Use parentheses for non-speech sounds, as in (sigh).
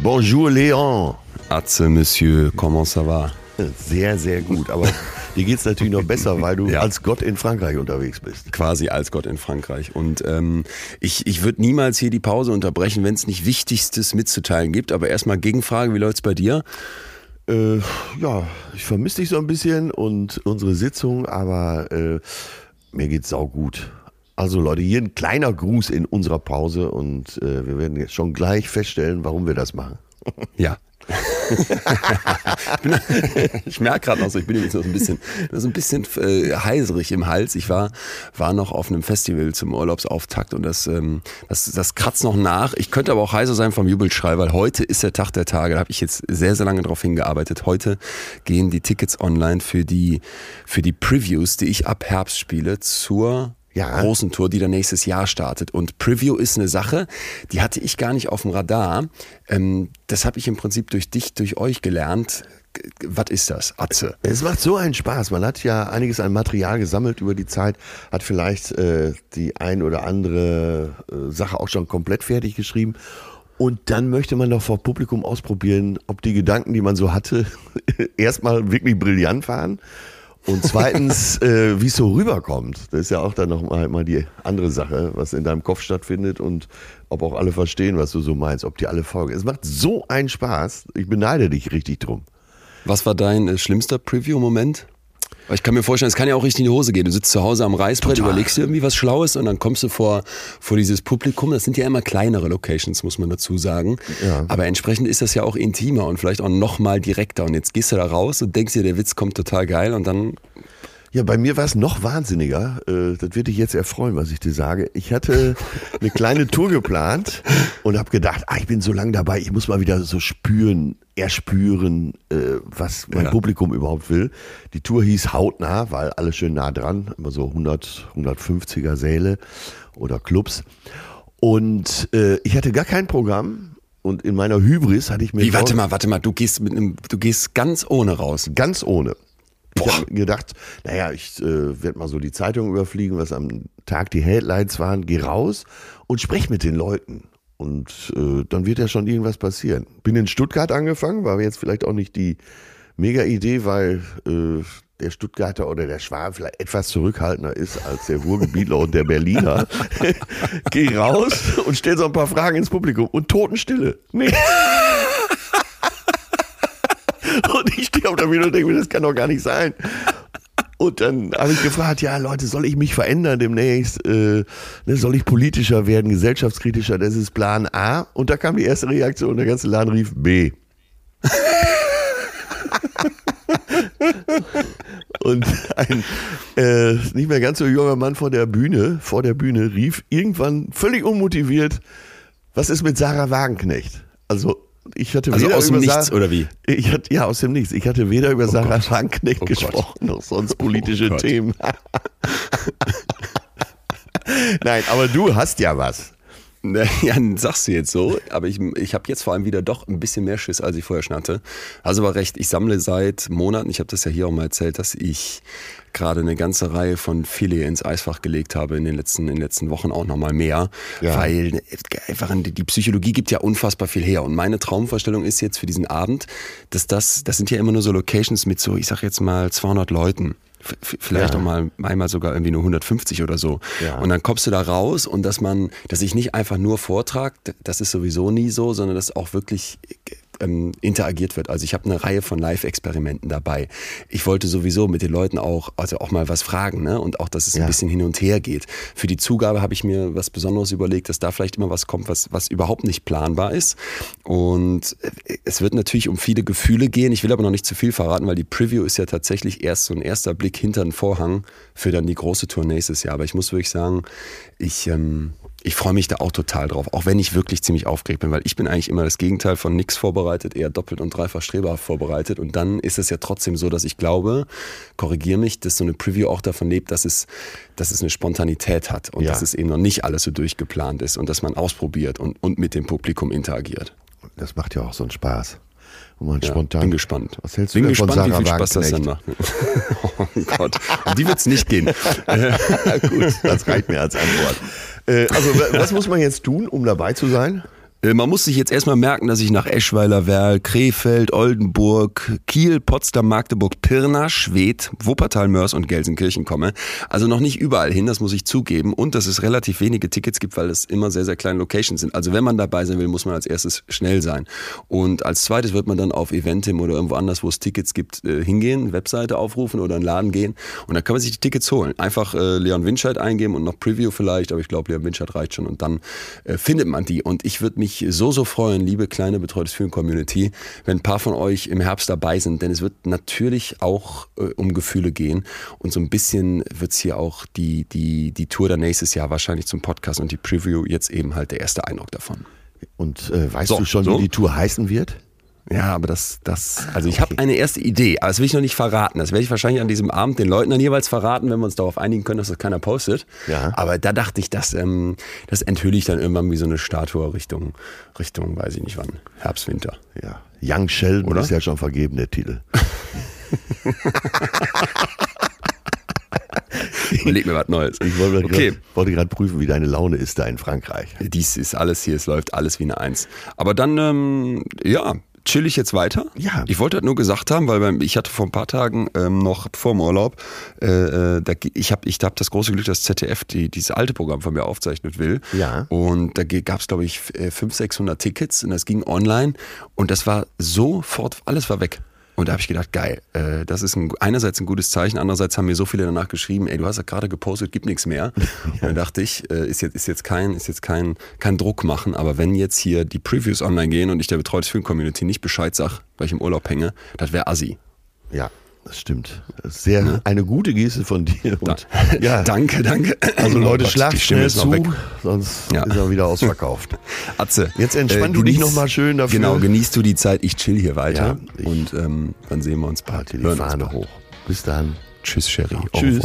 Bonjour Léon. Atze, Monsieur, comment ça va? Sehr, sehr gut. Aber (laughs) dir geht es natürlich noch besser, weil du ja. als Gott in Frankreich unterwegs bist. Quasi als Gott in Frankreich. Und ähm, ich, ich würde niemals hier die Pause unterbrechen, wenn es nicht Wichtigstes mitzuteilen gibt. Aber erstmal Gegenfrage, wie läuft's bei dir? Äh, ja, ich vermisse dich so ein bisschen und unsere Sitzung, aber äh, mir geht's gut. Also Leute, hier ein kleiner Gruß in unserer Pause und äh, wir werden jetzt schon gleich feststellen, warum wir das machen. (laughs) Ja, ich (laughs) merke gerade noch so, ich bin jetzt noch so ein bisschen, so ein bisschen äh, heiserig im Hals. Ich war, war noch auf einem Festival zum Urlaubsauftakt und das, ähm, das, das kratzt noch nach. Ich könnte aber auch heiser sein vom Jubelschrei, weil heute ist der Tag der Tage. Da habe ich jetzt sehr, sehr lange drauf hingearbeitet. Heute gehen die Tickets online für die, für die Previews, die ich ab Herbst spiele, zur ja. großen Tour, die dann nächstes Jahr startet. Und Preview ist eine Sache, die hatte ich gar nicht auf dem Radar. Ähm, das habe ich im Prinzip durch dich, durch euch gelernt. Was ist das, Atze? Es macht so einen Spaß. Man hat ja einiges an Material gesammelt über die Zeit, hat vielleicht äh, die ein oder andere äh, Sache auch schon komplett fertig geschrieben. Und dann möchte man doch vor Publikum ausprobieren, ob die Gedanken, die man so hatte, (laughs) erstmal wirklich brillant waren und zweitens, (laughs) äh, wie es so rüberkommt. Das ist ja auch dann nochmal mal die andere Sache, was in deinem Kopf stattfindet und ob auch alle verstehen, was du so meinst, ob die alle folgen. Es macht so einen Spaß. Ich beneide dich richtig drum. Was war dein äh, schlimmster Preview-Moment? Aber ich kann mir vorstellen, es kann ja auch richtig in die Hose gehen. Du sitzt zu Hause am Reißbrett, Total. überlegst dir irgendwie was Schlaues und dann kommst du vor, vor dieses Publikum. Das sind ja immer kleinere Locations, muss man dazu sagen. Ja. Aber entsprechend ist das ja auch intimer und vielleicht auch noch mal direkter. Und jetzt gehst du da raus und denkst dir, der Witz kommt total geil und dann ja, bei mir war es noch wahnsinniger. Äh, das wird dich jetzt erfreuen, was ich dir sage. Ich hatte eine kleine Tour geplant und habe gedacht, ah, ich bin so lange dabei, ich muss mal wieder so spüren, erspüren, äh, was mein ja. Publikum überhaupt will. Die Tour hieß Hautnah, weil alles schön nah dran, immer so 100, 150er Säle oder Clubs. Und äh, ich hatte gar kein Programm. Und in meiner Hybris hatte ich mir. Wie, warte mal, warte mal, du gehst mit einem, du gehst ganz ohne raus. Ganz ohne. Ich habe gedacht, naja, ich äh, werde mal so die Zeitung überfliegen, was am Tag die Headlines waren, geh raus und sprech mit den Leuten. Und äh, dann wird ja schon irgendwas passieren. Bin in Stuttgart angefangen, war jetzt vielleicht auch nicht die mega Idee, weil äh, der Stuttgarter oder der Schwaben vielleicht etwas zurückhaltender ist als der Ruhrgebietler und der Berliner. (laughs) Geh raus und stell so ein paar Fragen ins Publikum und Totenstille. Nee. (laughs) Und ich stehe auf der Bühne und denke mir, das kann doch gar nicht sein. Und dann habe ich gefragt, ja Leute, soll ich mich verändern demnächst? Äh, ne, soll ich politischer werden, gesellschaftskritischer? Das ist Plan A. Und da kam die erste Reaktion, der ganze Laden rief B. (laughs) und ein äh, nicht mehr ganz so junger Mann vor der Bühne, vor der Bühne rief irgendwann völlig unmotiviert, was ist mit Sarah Wagenknecht? Also ich hatte also weder aus dem Nichts oder wie? Ich hatte, ja, aus dem Nichts. Ich hatte weder über oh Sarah Wagenknecht oh gesprochen, noch sonst (laughs) politische oh Themen. (laughs) Nein, aber du hast ja was. (laughs) Ja, sagst du jetzt so, aber ich, ich habe jetzt vor allem wieder doch ein bisschen mehr Schiss, als ich vorher schon hatte. Also war recht, ich sammle seit Monaten, ich habe das ja hier auch mal erzählt, dass ich gerade eine ganze Reihe von Filet ins Eisfach gelegt habe in den letzten, in den letzten Wochen auch nochmal mehr, ja. weil einfach die Psychologie gibt ja unfassbar viel her und meine Traumvorstellung ist jetzt für diesen Abend, dass das, das sind ja immer nur so Locations mit so, ich sag jetzt mal 200 Leuten vielleicht ja. auch mal einmal sogar irgendwie nur 150 oder so. Ja. Und dann kommst du da raus und dass man, dass ich nicht einfach nur vortrag, das ist sowieso nie so, sondern dass auch wirklich ähm, interagiert wird. Also ich habe eine Reihe von Live-Experimenten dabei. Ich wollte sowieso mit den Leuten auch, also auch mal was fragen, ne? Und auch, dass es ja. ein bisschen hin und her geht. Für die Zugabe habe ich mir was Besonderes überlegt, dass da vielleicht immer was kommt, was, was überhaupt nicht planbar ist. Und äh, es wird natürlich um viele Gefühle gehen. Ich will aber noch nicht zu viel verraten, weil die Preview ist ja tatsächlich erst so ein erster Blick hinter den Vorhang für dann die große Tour nächstes Jahr. Aber ich muss wirklich sagen, ich ähm, ich freue mich da auch total drauf, auch wenn ich wirklich ziemlich aufgeregt bin, weil ich bin eigentlich immer das Gegenteil von nix vorbereitet, eher doppelt und dreifach strebhaft vorbereitet. Und dann ist es ja trotzdem so, dass ich glaube, korrigiere mich, dass so eine Preview auch davon lebt, dass es, dass es eine Spontanität hat und ja. dass es eben noch nicht alles so durchgeplant ist und dass man ausprobiert und, und mit dem Publikum interagiert. Das macht ja auch so einen Spaß. Man ja, spontan. Bin gespannt. Was hältst du bin gespannt, wie viel Spaß das dann macht. (laughs) oh Gott, um die wird es nicht gehen. (laughs) Gut, das reicht mir als Antwort. Äh, also was muss man jetzt tun, um dabei zu sein? Äh, man muss sich jetzt erstmal merken, dass ich nach Eschweiler, Werl, Krefeld, Oldenburg, Kiel, Potsdam, Magdeburg, Pirna, Schwedt, Wuppertal, Mörs und Gelsenkirchen komme. Also noch nicht überall hin, das muss ich zugeben. Und dass es relativ wenige Tickets gibt, weil es immer sehr, sehr kleine Locations sind. Also wenn man dabei sein will, muss man als erstes schnell sein. Und als zweites wird man dann auf Eventim oder irgendwo anders, wo es Tickets gibt, äh, hingehen, Webseite aufrufen oder einen Laden gehen. Und dann kann man sich die Tickets holen. Einfach äh, Leon Winscheid eingeben und noch Preview vielleicht, aber ich glaube, Leon Winscheid reicht schon. Und dann findet man die. Und ich würde mich so, so freuen, liebe kleine betreutes Fühlen Community, wenn ein paar von euch im Herbst dabei sind. Denn es wird natürlich auch äh, um Gefühle gehen. Und so ein bisschen wird es hier auch die, die, die Tour dann nächstes Jahr wahrscheinlich zum Podcast und die Preview jetzt eben halt der erste Eindruck davon. Und äh, weißt So, du schon, so. wie die Tour heißen wird? Ja, aber das, das, also ich habe eine erste Idee, aber das will ich noch nicht verraten. Das werde ich wahrscheinlich an diesem Abend den Leuten dann jeweils verraten, wenn wir uns darauf einigen können, dass das keiner postet. Ja. Aber da dachte ich, das, ähm, das enthülle ich dann irgendwann wie so eine Statue Richtung, Richtung, weiß ich nicht wann, Herbst, Winter. Ja. Young Sheldon Oder? ist ja schon vergeben, der Titel. (laughs) Überleg mir was Neues. Ich wollte okay. gerade prüfen, wie deine Laune ist da in Frankreich. Dies ist alles hier, es läuft alles wie eine Eins. Aber dann, ähm, ja, chill ich jetzt weiter. Ja. Ich wollte halt nur gesagt haben, weil ich hatte vor ein paar Tagen ähm, noch vor dem Urlaub, äh, äh, da, ich habe ich hab das große Glück, dass ZDF die, dieses alte Programm von mir aufzeichnet will. Ja. Und da gab es, glaube ich, f- äh, 500, 600 Tickets und das ging online und das war sofort, alles war weg. Und da habe ich gedacht, geil, äh, das ist ein, einerseits ein gutes Zeichen, andererseits haben mir so viele danach geschrieben, ey, du hast ja gerade gepostet, gibt nichts mehr. (laughs) Und dann dachte ich, äh, ist jetzt, ist jetzt kein, ist jetzt kein, kein Druck machen, aber wenn jetzt hier die Previews online gehen und ich der betreutes Film Community nicht Bescheid sag, weil ich im Urlaub hänge, das wäre assi. Ja, das stimmt. Das ist sehr eine gute Geste von dir. Und, ja, Danke, danke. also Oh Leute, die Stimme schnell zu, sonst Ja. ist er wieder ausverkauft. (laughs) Atze. Jetzt entspann du dich noch mal schön dafür. Genau, genießt du die Zeit, ich chill hier weiter Ja, und ähm, dann sehen wir uns bald. Halt die Hören Fahne hoch. Bis dann. Tschüss, Sherry. Tschüss.